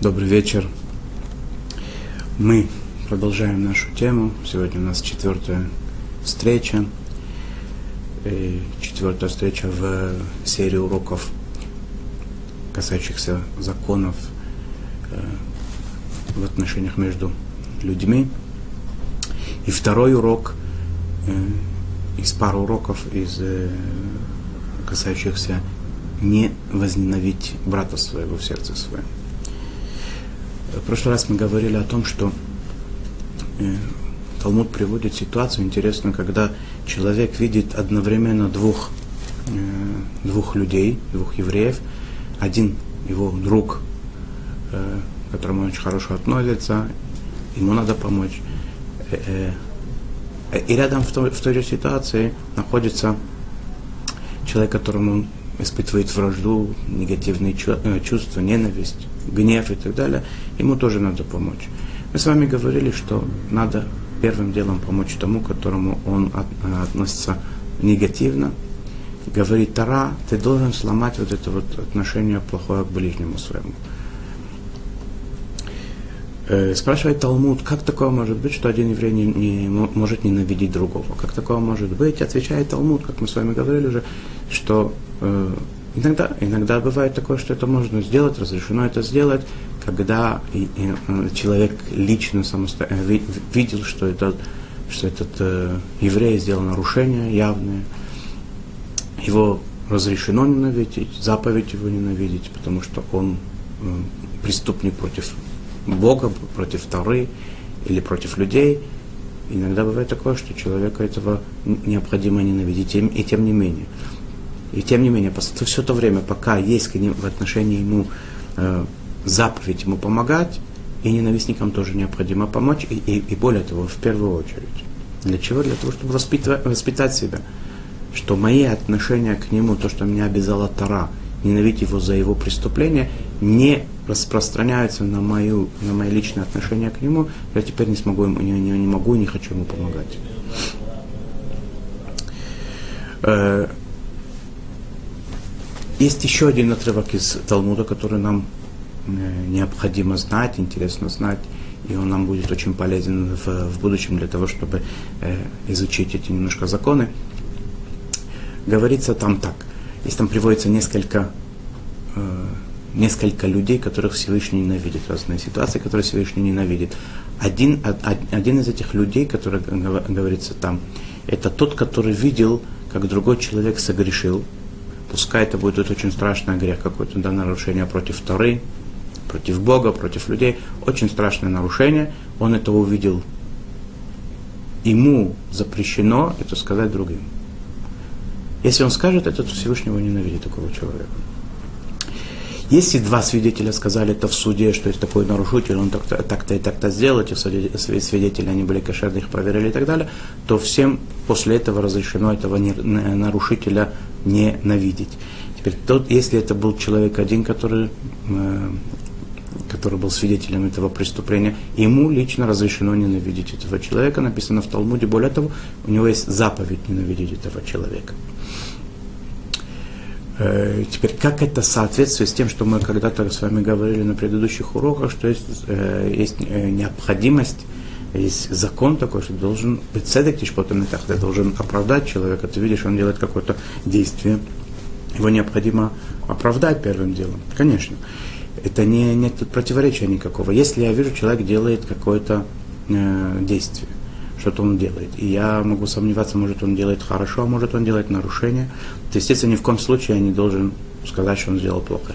Добрый вечер. Мы продолжаем нашу тему. Сегодня у нас четвертая встреча. И четвертая встреча в серии уроков, касающихся законов э, в отношениях между людьми. И второй урок э, из пары уроков, из э, касающихся не возненавидеть брата своего в сердце своем. В прошлый раз мы говорили о том, что э, Талмуд приводит ситуацию интересную, когда человек видит одновременно двух, э, двух людей, двух евреев. Один его друг, э, к которому он очень хорошо относится, ему надо помочь. И рядом в той, в той же ситуации находится человек, которому он испытывает вражду, негативные чувства, ненависть, гнев и так далее, ему тоже надо помочь. Мы с вами говорили, что надо первым делом помочь тому, к которому он э, относится негативно. Говорит Тара, ты должен сломать вот это вот отношение плохое к ближнему своему. Э, спрашивает Талмуд, как такое может быть, что один еврей не, не может ненавидеть другого? Как такое может быть? Отвечает Талмуд, как мы с вами говорили уже, что э, иногда, иногда бывает такое, что это можно сделать, разрешено это сделать, когда и, и, э, человек лично самостоятельно э, видел, что, это, что этот э, еврей сделал нарушение явное, его разрешено ненавидеть, заповедь его ненавидеть, потому что он э, преступник против Бога, против Торы или против людей. Иногда бывает такое, что человека этого необходимо ненавидеть, и тем не менее. И тем не менее, все то время, пока есть к ним в отношении ему э, заповедь ему помогать, и ненавистникам тоже необходимо помочь, и, и, и более того, в первую очередь. Для чего? Для того, чтобы воспитывать, воспитать себя. Что мои отношения к нему, то, что меня обязала Тара, ненавидеть его за его преступление, не распространяются на, мою, на мои личные отношения к нему, я теперь не смогу ему, не, не, не могу и не хочу ему помогать. Э, есть еще один отрывок из Талмуда, который нам э, необходимо знать, интересно знать, и он нам будет очень полезен в, в будущем для того, чтобы э, изучить эти немножко законы. Говорится там так, если там приводится несколько несколько людей, которых Всевышний ненавидит, разные ситуации, которые Всевышний ненавидит. Один, один из этих людей, который говорится там, это тот, который видел, как другой человек согрешил. Пускай это будет очень страшный грех, какое-то да, нарушение против Торы, против Бога, против людей. Очень страшное нарушение. Он это увидел. Ему запрещено это сказать другим. Если он скажет это, то Всевышний его ненавидит такого человека. Если два свидетеля сказали это в суде, что есть такой нарушитель, он так-то, так-то и так-то сделал, эти свидетели, они были кошерны, их проверили и так далее, то всем после этого разрешено этого нарушителя ненавидеть. Теперь тот, если это был человек один, который, э, который был свидетелем этого преступления, ему лично разрешено ненавидеть этого человека, написано в Талмуде, более того, у него есть заповедь ненавидеть этого человека. Э, теперь, как это соответствует с тем, что мы когда-то с вами говорили на предыдущих уроках, что есть, э, есть э, необходимость, есть закон такой, что должен быть цедек тишпотом ты должен оправдать человека. Ты видишь, он делает какое-то действие, его необходимо оправдать первым делом. Конечно. Это не, нет тут противоречия никакого. Если я вижу, человек делает какое-то э, действие, что-то он делает. И я могу сомневаться, может он делает хорошо, а может он делает нарушение. То, естественно, ни в коем случае я не должен сказать, что он сделал плохо.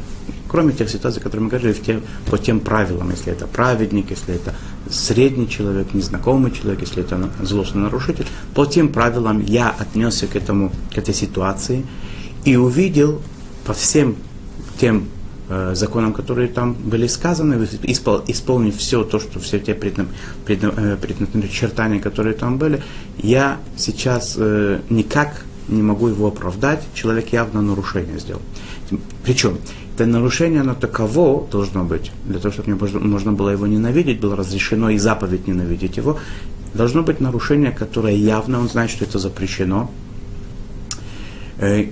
Кроме тех ситуаций, которые мы говорили, те, по тем правилам, если это праведник, если это средний человек, незнакомый человек, если это злостный нарушитель, по тем правилам я отнесся к этому, к этой ситуации и увидел по всем тем законам, которые там были сказаны, испол, исполнив все то, что все те предна, предна, э, предначертания, которые там были, я сейчас э, никак не могу его оправдать, человек явно нарушение сделал. Причем, это нарушение, оно таково должно быть, для того, чтобы можно, можно было его ненавидеть, было разрешено и заповедь ненавидеть его, должно быть нарушение, которое явно, он знает, что это запрещено, э,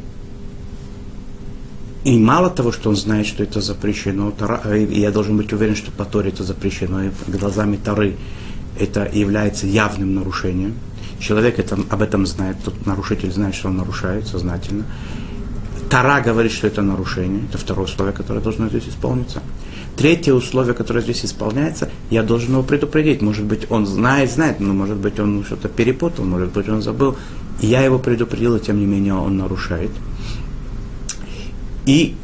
И мало того, что он знает, что это запрещено, я должен быть уверен, что по Торе это запрещено, и глазами Торы это является явным нарушением. Человек это, об этом знает, тот нарушитель знает, что он нарушает сознательно. Тара говорит, что это нарушение. Это второе условие, которое должно здесь исполниться. Третье условие, которое здесь исполняется, я должен его предупредить. Может быть, он знает, знает, но может быть, он что-то перепутал, может быть, он забыл. Я его предупредил, и тем не менее он нарушает. И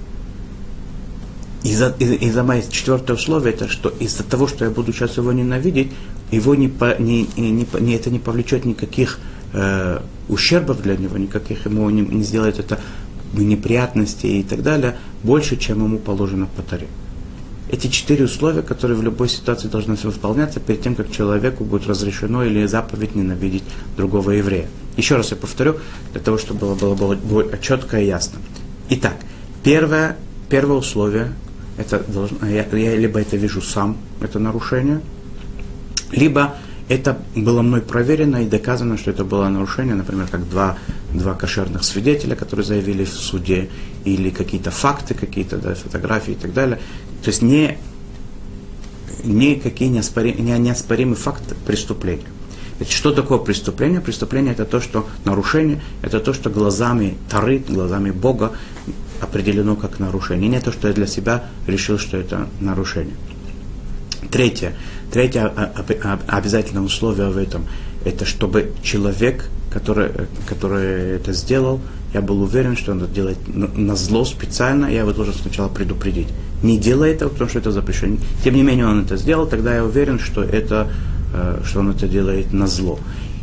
из-за, из-за моей четвертое условие, это что из-за того, что я буду сейчас его ненавидеть, его не, по, не, не, не, это не повлечет никаких э, ущербов для него, никаких ему не, не сделает это неприятностей и так далее, больше, чем ему положено по таре. Эти четыре условия, которые в любой ситуации должны выполняться перед тем, как человеку будет разрешено или заповедь ненавидеть другого еврея. Еще раз я повторю, для того, чтобы было, было, было четко и ясно. Итак, первое, первое условие, это должно, я, я либо это вижу сам, это нарушение, либо это было мной проверено и доказано, что это было нарушение, например, как два, два кошерных свидетеля, которые заявили в суде, или какие-то факты, какие-то да, фотографии и так далее. То есть не, не какие неоспорим, не неоспоримый факт преступления. Ведь что такое преступление? Преступление это то, что нарушение, это то, что глазами Тары, глазами Бога определено как нарушение. Не то, что я для себя решил, что это нарушение. Третье. Третье обязательное условие в этом, это чтобы человек, который, который это сделал, я был уверен, что он это делает на зло специально, я его должен сначала предупредить. Не делай этого, потому что это запрещено. Тем не менее, он это сделал, тогда я уверен, что, это, э, что он это делает на зло.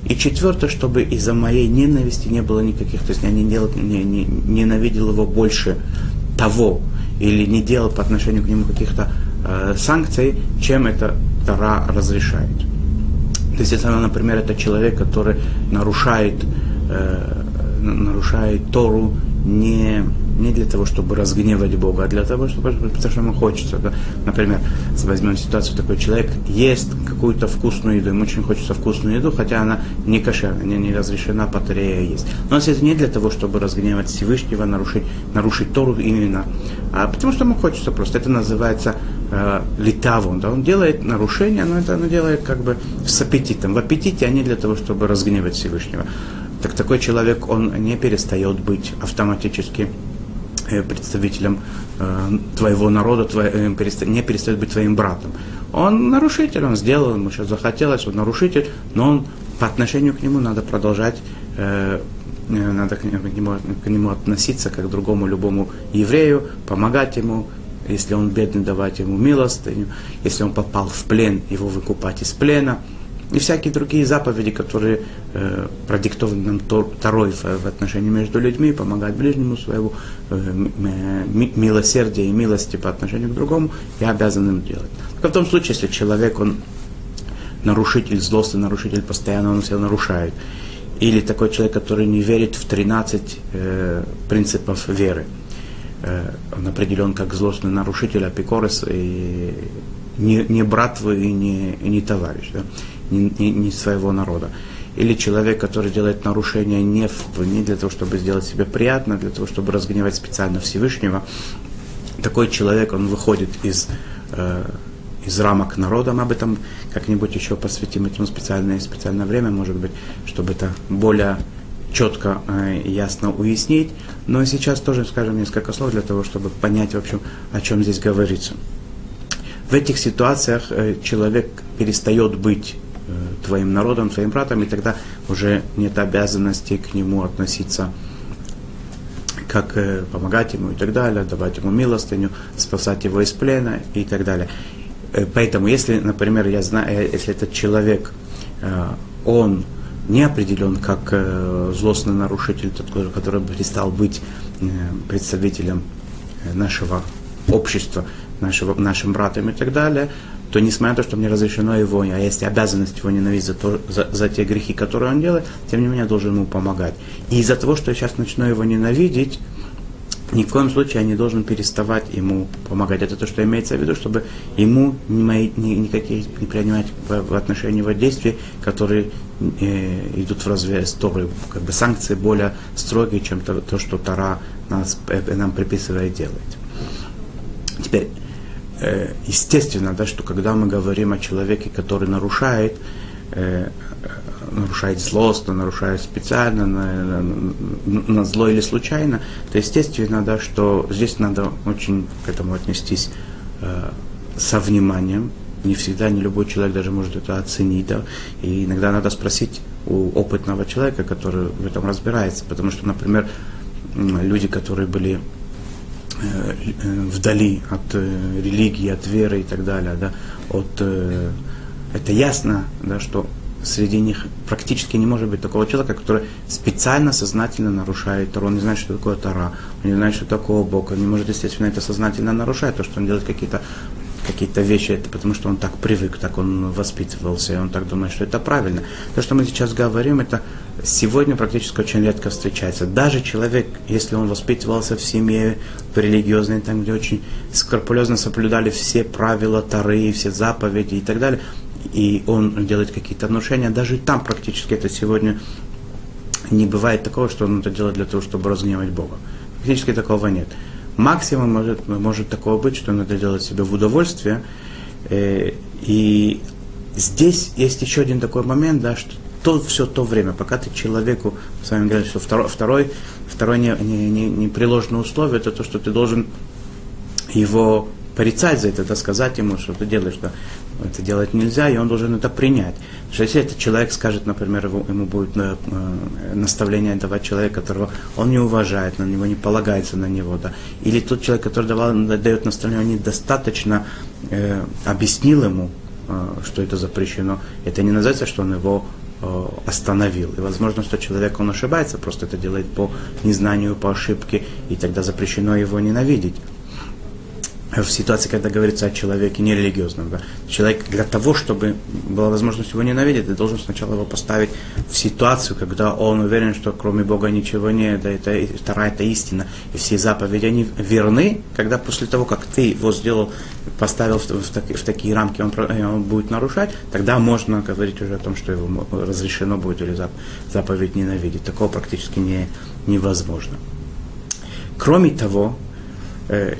И четвертое, чтобы из-за моей ненависти не было никаких, то есть я не, делал, не, не, ненавидел его больше того, или не делал по отношению к нему каких-то э, санкций, чем это Тара разрешает. То есть, если, например, это человек, который нарушает, э, нарушает Тору не, не для того, чтобы разгневать Бога, а для того, чтобы, потому что ему хочется. Да? Например, возьмем ситуацию, такой человек ест какую-то вкусную еду, ему очень хочется вкусную еду, хотя она не кошерная, не, не разрешена по Торе есть. Но это не для того, чтобы разгневать Всевышнего, нарушить, нарушить Тору именно, а потому что ему хочется просто. Это называется э, литавун. Да? Он делает нарушение, но это он делает как бы с аппетитом. В аппетите они для того, чтобы разгневать Всевышнего так такой человек, он не перестает быть автоматически представителем э, твоего народа, твой, э, не перестает быть твоим братом. Он нарушитель, он сделал, ему сейчас захотелось, он нарушитель, но он по отношению к нему надо продолжать э, э надо к нему, к нему относиться как к другому любому еврею, помогать ему, если он бедный, давать ему милостыню, если он попал в плен, его выкупать из плена – и всякие другие заповеди, которые э, продиктованы нам второй в, отношении между людьми, помогать ближнему своему, э, милосердие и милости по отношению к другому, я обязан им делать. Только в том случае, если человек, он нарушитель, злостный нарушитель, постоянно он себя нарушает, или такой человек, который не верит в 13 э, принципов веры, э, он определен как злостный нарушитель, апикорос, и не, не брат твой и не, и не товарищ. Да? Не, не, своего народа. Или человек, который делает нарушение не, в, не для того, чтобы сделать себе приятно, а для того, чтобы разгневать специально Всевышнего. Такой человек, он выходит из, э, из рамок народа. Мы об этом как-нибудь еще посвятим этому специальное, специальное время, может быть, чтобы это более четко э, и ясно уяснить. Но сейчас тоже скажем несколько слов для того, чтобы понять, в общем, о чем здесь говорится. В этих ситуациях э, человек перестает быть твоим народом, твоим братом, и тогда уже нет обязанности к нему относиться как э, помогать ему и так далее, давать ему милостыню, спасать его из плена и так далее. Э, поэтому, если, например, я знаю, э, если этот человек, он не определен как злостный нарушитель, тот, который перестал быть представителем нашего общества, нашего, нашим братом и так далее, то несмотря на то, что мне разрешено его, а есть обязанность его ненавидеть за, то, за, за те грехи, которые он делает, тем не менее я должен ему помогать. И из-за того, что я сейчас начну его ненавидеть, ни в коем случае я не должен переставать ему помогать. Это то, что имеется в виду, чтобы ему не мои, ни, никаких не принимать в, в отношении его действий, которые э, идут в развес Торы. Как бы санкции более строгие, чем то, то что Тара нас, э, нам приписывает делать. Теперь, естественно, да, что когда мы говорим о человеке, который нарушает, э, нарушает злостно, нарушает специально, на, на, на зло или случайно, то естественно, да, что здесь надо очень к этому отнестись э, со вниманием. Не всегда, не любой человек даже может это оценить. Да? И иногда надо спросить у опытного человека, который в этом разбирается. Потому что, например, люди, которые были э, э, вдали от э, религии, от веры и так далее, да, от, э, это ясно, да, что среди них практически не может быть такого человека, который специально, сознательно нарушает Тору. Он не знает, что такое Тора, он не знает, что такое Бог. Он не может, естественно, это сознательно нарушать, то, что он делает какие-то какие-то вещи, это потому что он так привык, так он воспитывался, и он так думает, что это правильно. То, что мы сейчас говорим, это сегодня практически очень редко встречается. Даже человек, если он воспитывался в семье, в религиозной, там, где очень скрупулезно соблюдали все правила Тары, все заповеди и так далее, и он делает какие-то нарушения, даже там практически это сегодня не бывает такого, что он это делает для того, чтобы разгневать Бога. Практически такого нет. Максимум может, может такого быть, что он это делает себе в удовольствие. Э, и здесь есть еще один такой момент, да, что то, все то время, пока ты человеку, с вами говорили, что второй, второй, второй не, не, не, условие, это то, что ты должен его порицать за это, да, сказать ему, что ты делаешь, да, это делать нельзя, и он должен это принять. Потому что если этот человек скажет, например, ему, ему будет э, э, наставление давать человек, которого он не уважает, на него не полагается на него, да, или тот человек, который давал, дает наставление, недостаточно э, объяснил ему, э, что это запрещено, это не называется, что он его э, остановил. И возможно, что человек, он ошибается, просто это делает по незнанию, по ошибке, и тогда запрещено его ненавидеть в ситуации, когда говорится о человеке нерелигиозном. Да. Человек для того, чтобы была возможность его ненавидеть, ты должен сначала его поставить в ситуацию, когда он уверен, что кроме Бога ничего нет, да, это, вторая это истина, и все заповеди, они верны, когда после того, как ты его сделал, поставил в, в, таки, в такие рамки, он, он будет нарушать, тогда можно говорить уже о том, что его разрешено будет или заповедь ненавидеть. Такого практически не, невозможно. Кроме того,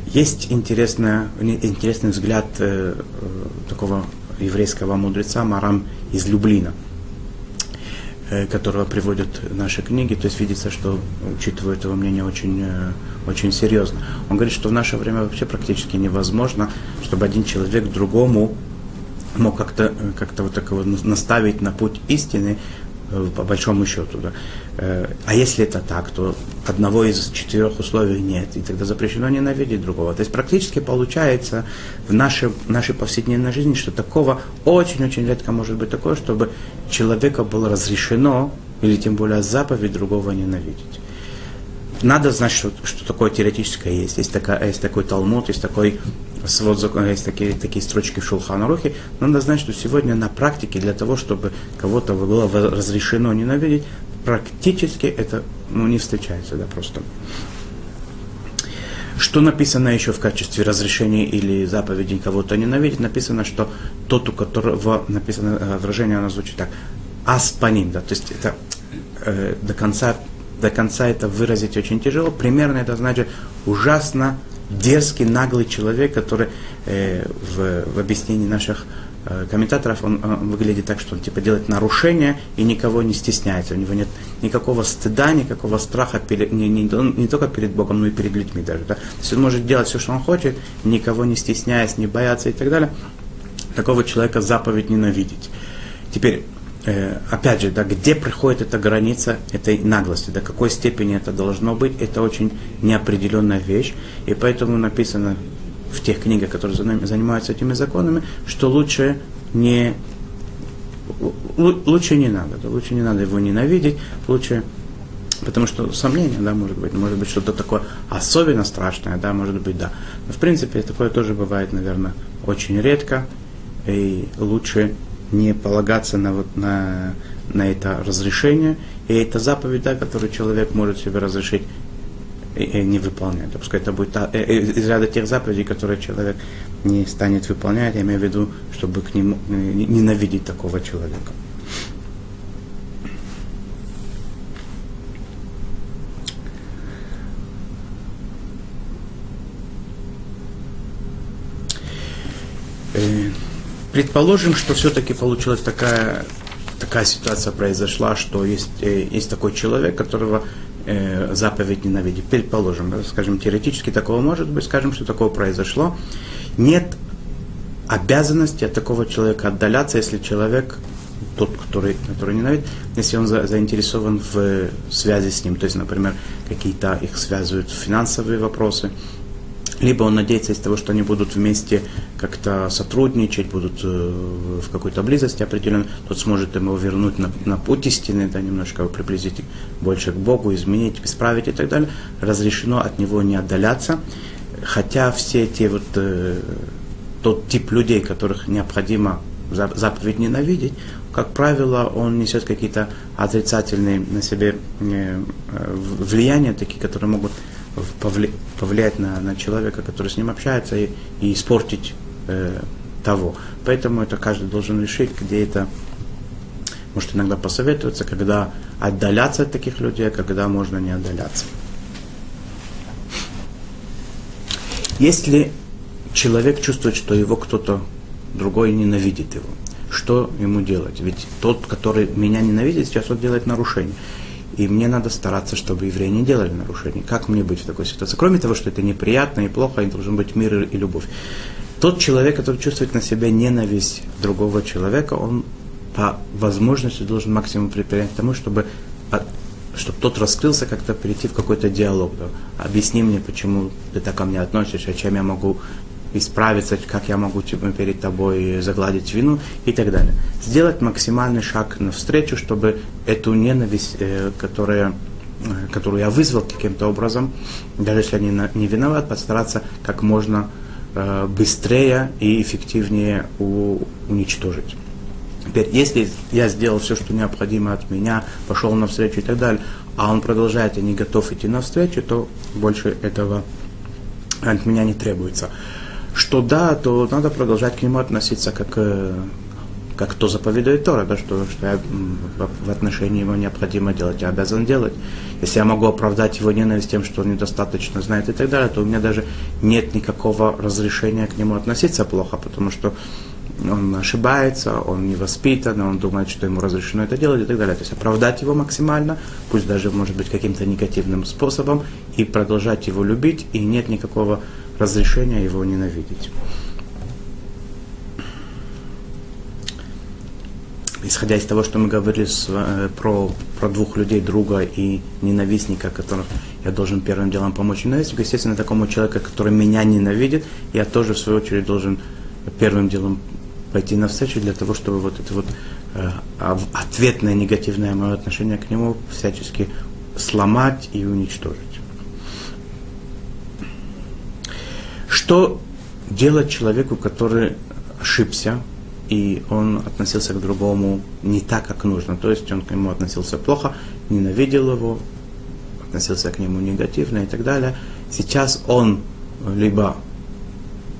есть интересная, интересный взгляд э, э, такого еврейского мудреца Марам из Люблина, которого приводят наши книги, то есть видится, что учитывает его мнение очень, очень серьезно. Он говорит, что в наше время вообще практически невозможно, чтобы один человек другому мог как-то как вот такого наставить на путь истины, по большому счету. Да. Э, а если это так, то одного из четырех условий нет, и тогда запрещено ненавидеть другого. То есть практически получается в нашей, нашей повседневной жизни, что такого очень-очень редко может быть такое, чтобы человеку было разрешено, или тем более заповедь другого ненавидеть. Надо знать, что, что такое теоретическое есть. Есть, такая, есть такой талмуд, есть такой свод закона, есть такие, такие строчки в Шулханарухе. Надо знать, что сегодня на практике для того, чтобы кого-то было разрешено ненавидеть, практически это ну, не встречается, да, просто. Что написано еще в качестве разрешения или заповеди кого-то ненавидеть? Написано, что тот, у которого написано э, выражение, оно звучит так. Аспаним, да, то есть это э, до конца до конца это выразить очень тяжело. Примерно это значит ужасно дерзкий, наглый человек, который э, в, в объяснении наших Э, комментаторов, он, он выглядит так, что он типа делает нарушения и никого не стесняется. У него нет никакого стыда, никакого страха перед, не, не, не только перед Богом, но и перед людьми даже. Да? То есть он может делать все, что он хочет, никого не стесняясь, не бояться и так далее. Такого человека заповедь ненавидеть. Теперь, э, опять же, да, где приходит эта граница этой наглости, до какой степени это должно быть, это очень неопределенная вещь. И поэтому написано в тех книгах, которые занимаются этими законами, что лучше не лучше не надо, да, лучше не надо его ненавидеть, лучше, потому что сомнение, да, может быть, может быть что-то такое особенно страшное, да, может быть, да. Но в принципе такое тоже бывает, наверное, очень редко, и лучше не полагаться на, вот, на, на это разрешение, и это заповедь, да, которую человек может себе разрешить не выполняет. Пускай это будет из ряда тех заповедей, которые человек не станет выполнять, я имею в виду, чтобы к нему ненавидеть такого человека. Предположим, что все-таки получилась такая, такая ситуация произошла, что есть, э, есть такой человек, которого э, заповедь ненавидит. Предположим, скажем, теоретически такого может быть, скажем, что такое произошло. Нет обязанности от такого человека отдаляться, если человек, тот, который, который ненавидит, если он за, заинтересован в связи с ним. То есть, например, какие-то их связывают финансовые вопросы, либо он надеется из того, что они будут вместе как-то сотрудничать, будут э, в какой-то близости определенно, тот сможет ему вернуть на, на путь истины, да, немножко приблизить больше к Богу, изменить, исправить и так далее. Разрешено от него не отдаляться, хотя все те вот, э, тот тип людей, которых необходимо заповедь ненавидеть, как правило, он несет какие-то отрицательные на себе э, влияния, такие, которые могут повлиять на, на человека, который с ним общается, и, и испортить э, того. Поэтому это каждый должен решить, где это может иногда посоветоваться, когда отдаляться от таких людей, а когда можно не отдаляться. Если человек чувствует, что его кто-то другой ненавидит его, что ему делать? Ведь тот, который меня ненавидит, сейчас он делает нарушение. И мне надо стараться, чтобы евреи не делали нарушений. Как мне быть в такой ситуации? Кроме того, что это неприятно и плохо, и должен быть мир и любовь. Тот человек, который чувствует на себя ненависть другого человека, он по возможности должен максимум препятствовать к тому, чтобы, чтобы тот раскрылся, как-то перейти в какой-то диалог. Да. Объясни мне, почему ты так ко мне относишься, чем я могу исправиться, как я могу перед тобой загладить вину и так далее. Сделать максимальный шаг навстречу, чтобы эту ненависть, э, которая, э, которую я вызвал каким-то образом, даже если они не виноват, постараться как можно э, быстрее и эффективнее уничтожить. Теперь, если я сделал все, что необходимо от меня, пошел навстречу и так далее, а он продолжает и не готов идти навстречу, то больше этого от меня не требуется что да, то надо продолжать к нему относиться как, э, как то заповедует Тора, да, что, что я в отношении его необходимо делать, я обязан делать. Если я могу оправдать его ненависть тем, что он недостаточно знает и так далее, то у меня даже нет никакого разрешения к нему относиться плохо, потому что он ошибается, он не воспитан, он думает, что ему разрешено это делать и так далее. То есть оправдать его максимально, пусть даже может быть каким-то негативным способом, и продолжать его любить, и нет никакого разрешения его ненавидеть. Исходя из того, что мы говорили с, э, про, про двух людей, друга и ненавистника, которых я должен первым делом помочь ненавистнику, естественно, такому человеку, который меня ненавидит, я тоже, в свою очередь, должен первым делом пойти навстречу для того, чтобы вот это вот э, ответное негативное мое отношение к нему всячески сломать и уничтожить. Что делать человеку, который ошибся, и он относился к другому не так, как нужно. То есть он к нему относился плохо, ненавидел его, относился к нему негативно и так далее. Сейчас он либо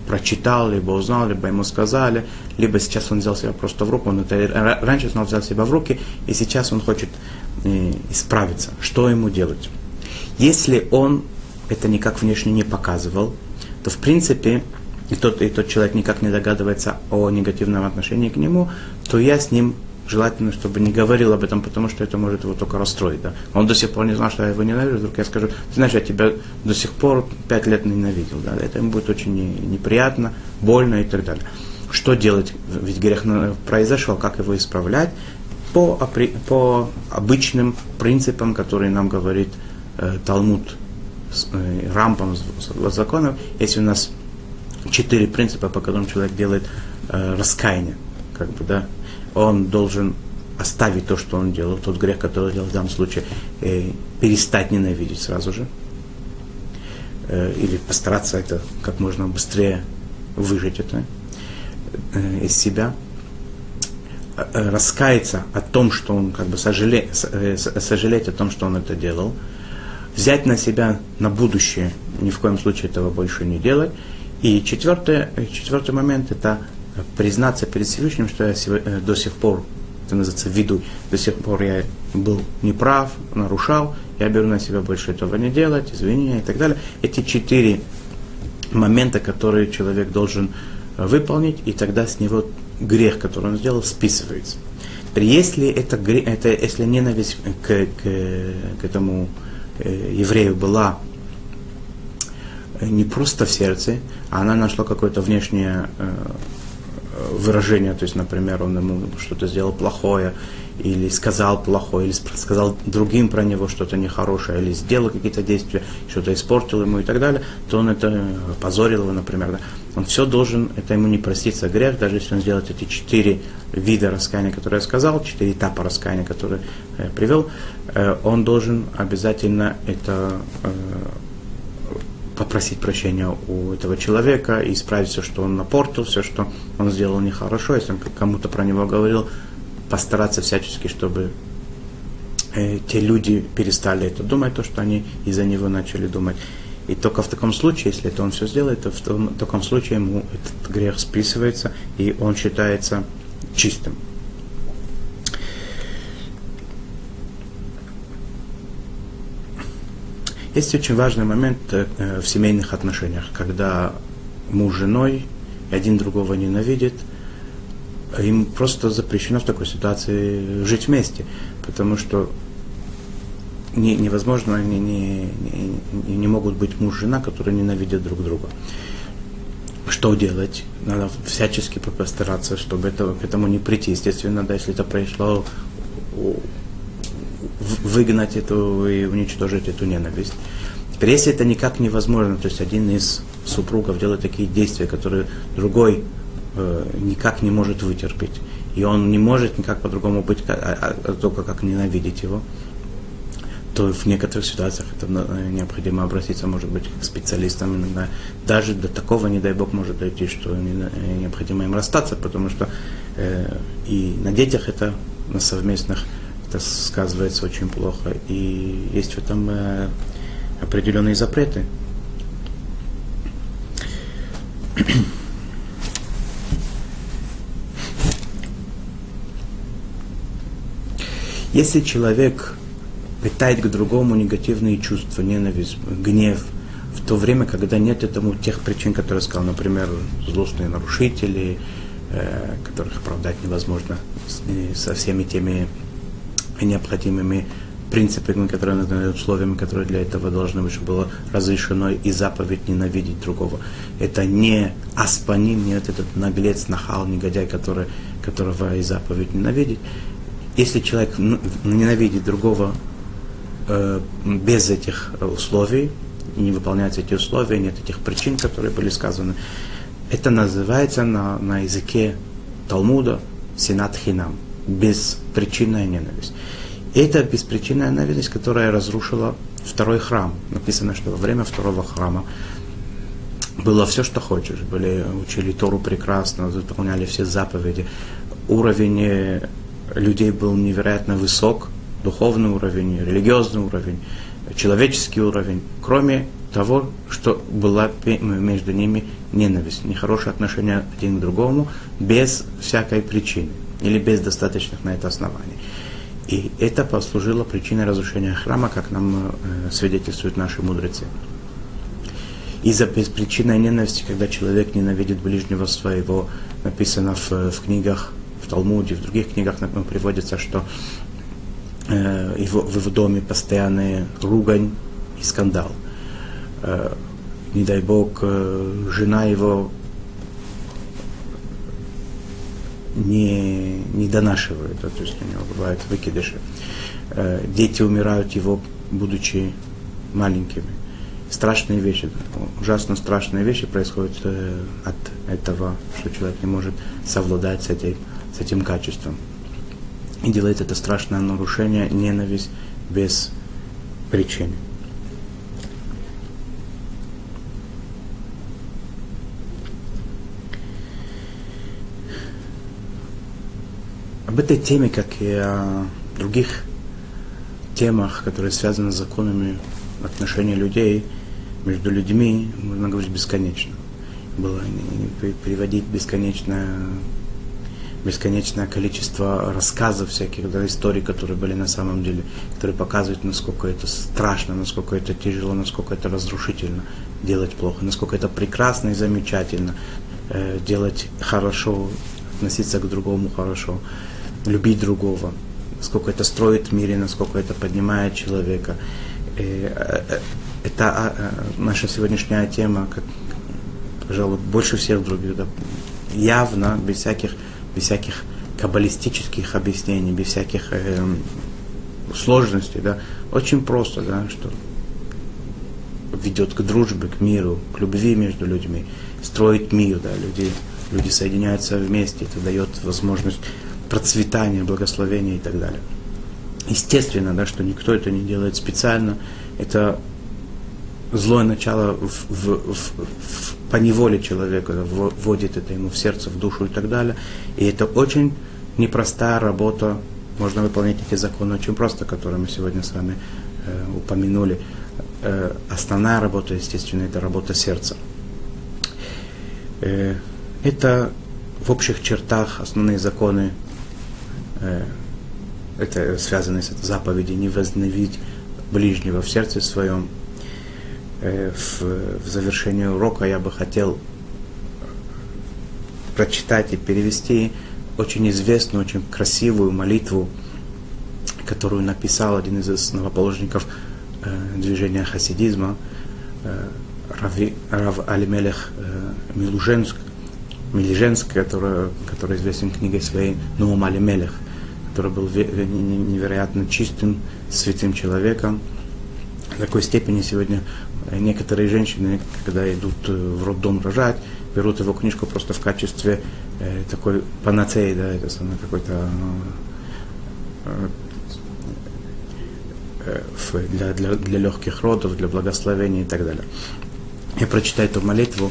прочитал, либо узнал, либо ему сказали, либо сейчас он взял себя просто в руку, он это раньше он взял себя в руки, и сейчас он хочет э, исправиться. Что ему делать? Если он это никак внешне не показывал, то в принципе и тот, и тот человек никак не догадывается о негативном отношении к нему, то я с ним желательно, чтобы не говорил об этом, потому что это может его только расстроить. Да? Он до сих пор не знал, что я его ненавижу, вдруг я скажу, ты знаешь, я тебя до сих пор пять лет ненавидел. Да? Это ему будет очень неприятно, больно и так далее. Что делать? Ведь грех произошел, как его исправлять? По, по обычным принципам, которые нам говорит э, Талмуд рампам законов, если у нас четыре принципа, по которым человек делает э, раскаяние, как бы, да, он должен оставить то, что он делал, тот грех, который делал в данном случае, э, перестать ненавидеть сразу же, э, или постараться это как можно быстрее выжить это э, из себя, э, раскаяться о том, что он как бы сожале, э, сожалеть о том, что он это делал, взять на себя на будущее, ни в коем случае этого больше не делать. И четвертый, четвертый момент – это признаться перед Всевышним, что я сегодня, до сих пор, это называется виду, до сих пор я был неправ, нарушал, я беру на себя больше этого не делать, извинения и так далее. Эти четыре момента, которые человек должен выполнить, и тогда с него грех, который он сделал, списывается. Если это, это если ненависть к, к, к этому э, еврею была не просто в сердце, а она нашла какое-то внешнее э, выражение, то есть, например, он ему что-то сделал плохое, или сказал плохое, или сказал другим про него что-то нехорошее, или сделал какие-то действия, что-то испортил ему и так далее, то он это позорил его, например. Да? Он все должен, это ему не проститься грех, даже если он сделает эти четыре вида раскаяния, которые я сказал, четыре этапа раскаяния, которые я привел, э, он должен обязательно это э, попросить прощения у этого человека и исправить все, что он напортил, все, что он сделал нехорошо, если он кому-то про него говорил, постараться всячески, чтобы э, те люди перестали это думать, то, что они из-за него начали думать. И только в таком случае, если это он все сделает, то в в таком случае ему этот грех списывается, и он считается чистым. Есть очень важный момент э, в семейных отношениях, когда муж с женой один другого ненавидит – им просто запрещено в такой ситуации жить вместе, потому что не, невозможно, они не, не, не могут быть муж и жена, которые ненавидят друг друга. Что делать? Надо всячески постараться, чтобы это, к этому не прийти. Естественно, надо, если это произошло, выгнать эту и уничтожить эту ненависть. Теперь, если это никак невозможно, то есть один из супругов делает такие действия, которые другой э, никак не может вытерпеть. И он не может никак по-другому быть, а, а, а, только как ненавидеть его, то в некоторых ситуациях это э, необходимо обратиться, может быть, к специалистам. Иногда даже до такого, не дай бог, может дойти, что э, необходимо им расстаться, потому что э, и на детях это, на совместных, это сказывается очень плохо. И есть в этом э, определенные запреты. Если человек питает к другому негативные чувства, ненависть, гнев, в то время, когда нет этому тех причин, которые я сказал, например, злостные нарушители, э, которых оправдать невозможно с, со всеми теми необходимыми принципами, которые условиями, которые для этого должны быть, чтобы было разрешено и заповедь ненавидеть другого. Это не аспаним, не этот наглец, нахал, негодяй, который, которого и заповедь ненавидеть если человек ненавидит другого э, без этих условий, и не выполняются эти условия, нет этих причин, которые были сказаны, это называется на, на языке Талмуда синат хинам, беспричинная ненависть. это беспричинная ненависть, которая разрушила второй храм. Написано, что во время второго храма было все, что хочешь. Были, учили Тору прекрасно, выполняли все заповеди. Уровень э, людей был невероятно высок, духовный уровень, религиозный уровень, человеческий уровень, кроме того, что была между ними ненависть, нехорошее отношение один к другому, без всякой причины или без достаточных на это оснований. И это послужило причиной разрушения храма, как нам э, свидетельствуют наши мудрецы. Из-за беспричинной ненависти, когда человек ненавидит ближнего своего, написано в, в книгах в Талмуде, в других книгах например, приводится, что э, его, в его доме постоянная ругань и скандал. Э, не дай бог, э, жена его не, не донашивает, то есть у него бывают выкидыши. Э, дети умирают его, будучи маленькими. Страшные вещи, ужасно страшные вещи происходят э, от этого, что человек не может совладать с этим с этим качеством. И делает это страшное нарушение, ненависть без причины. Об этой теме, как и о других темах, которые связаны с законами отношения людей между людьми можно говорить бесконечно. Было приводить бесконечное, бесконечное количество рассказов всяких, да, историй, которые были на самом деле, которые показывают, насколько это страшно, насколько это тяжело, насколько это разрушительно делать плохо, насколько это прекрасно и замечательно э, делать хорошо, относиться к другому хорошо, любить другого, насколько это строит в мире, насколько это поднимает человека. Э, э, это а, э, наша сегодняшняя тема, как, пожалуй, больше всех других, да, явно, без всяких, без всяких каббалистических объяснений, без всяких э, сложностей, да, очень просто, да, что ведет к дружбе, к миру, к любви между людьми, строит мир, да, люди, люди соединяются вместе, это дает возможность процветания, благословения и так далее. Естественно, да, что никто это не делает специально, это злое начало в, в, в, в, по неволе человека вводит это ему в сердце, в душу и так далее. И это очень непростая работа. Можно выполнять эти законы очень просто, которые мы сегодня с вами э, упомянули. Э, основная работа, естественно, это работа сердца. Э, это в общих чертах основные законы, э, это связано с заповедью, не возненавидеть ближнего в сердце своем, в, в завершении урока я бы хотел прочитать и перевести очень известную, очень красивую молитву, которую написал один из основоположников э, движения хасидизма, э, Рави, Рав Алимелех э, Милуженск, Милиженск, который, который известен книгой своей Нуум Алимелех, который был невероятно чистым, святым человеком. В такой степени сегодня Э, некоторые женщины, когда идут э, в роддом рожать, берут его книжку просто в качестве э, такой панацеи, да, это самое какой-то э, э, для, для, для легких родов, для благословения и так далее. Я прочитаю эту молитву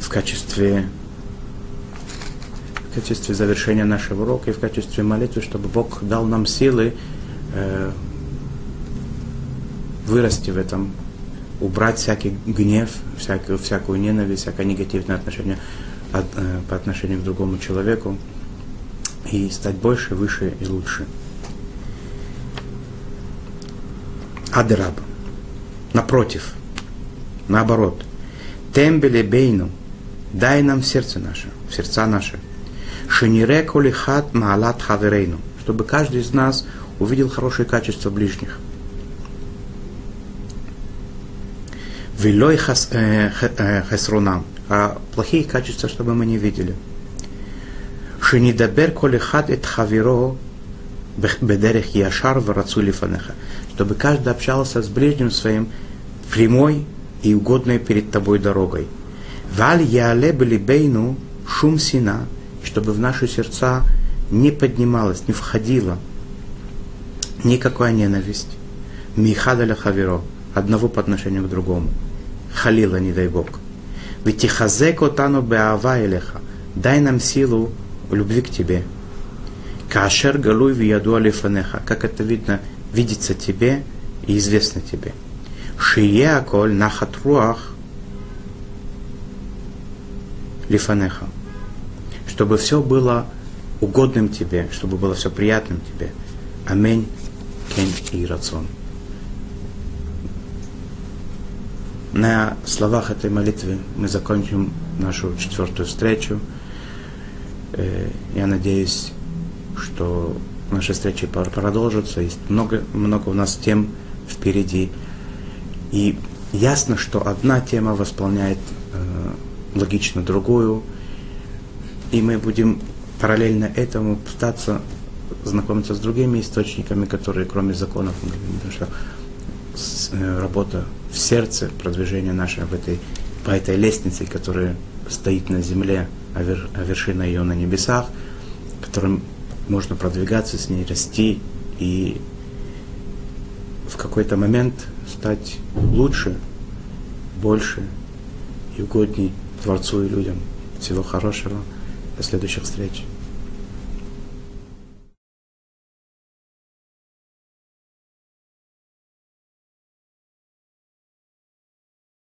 в качестве в качестве завершения нашего урока и в качестве молитвы, чтобы Бог дал нам силы э, вырасти в этом, убрать всякий гнев, всякую, всякую ненависть, всякое негативное отношение от, э, по отношению к другому человеку и стать больше, выше и лучше. Адраб. Напротив, наоборот. Тембеле бейну. Дай нам сердце наше, сердца наши. Шенире колихат маалат хаверейну. Чтобы каждый из нас увидел хорошие качества ближних. Вилой хасрунам, а плохие качества, чтобы мы не видели. Шинидабер колихат эт хавиро бедерех яшар варацули фанеха. Чтобы каждый общался с ближним своим прямой и угодной перед тобой дорогой. Валь яле бейну шум сина, чтобы в наши сердца не поднималась, не входила никакая ненависть. Михадаля хавиро, одного по отношению к другому халила, не дай Бог. Ведь тихазек отану беава элеха. Дай нам силу любви к тебе. Кашер галуй вияду алифанеха. Как это видно, видится тебе и известно тебе. Шие аколь нахат руах лифанеха. Чтобы все было угодным тебе, чтобы было все приятным тебе. Аминь, кен и рацион. На словах этой молитвы мы закончим нашу четвертую встречу. Э, я надеюсь, что наши встречи продолжатся. Есть много, много у нас тем впереди. И ясно, что одна тема восполняет э, логично другую. И мы будем параллельно этому пытаться знакомиться с другими источниками, которые кроме законов, что э, работа в сердце продвижение наше в этой, по этой лестнице, которая стоит на земле, а, вер, а вершина ее на небесах, которым можно продвигаться с ней, расти и в какой-то момент стать лучше, больше и угодней Творцу и людям. Всего хорошего. До следующих встреч.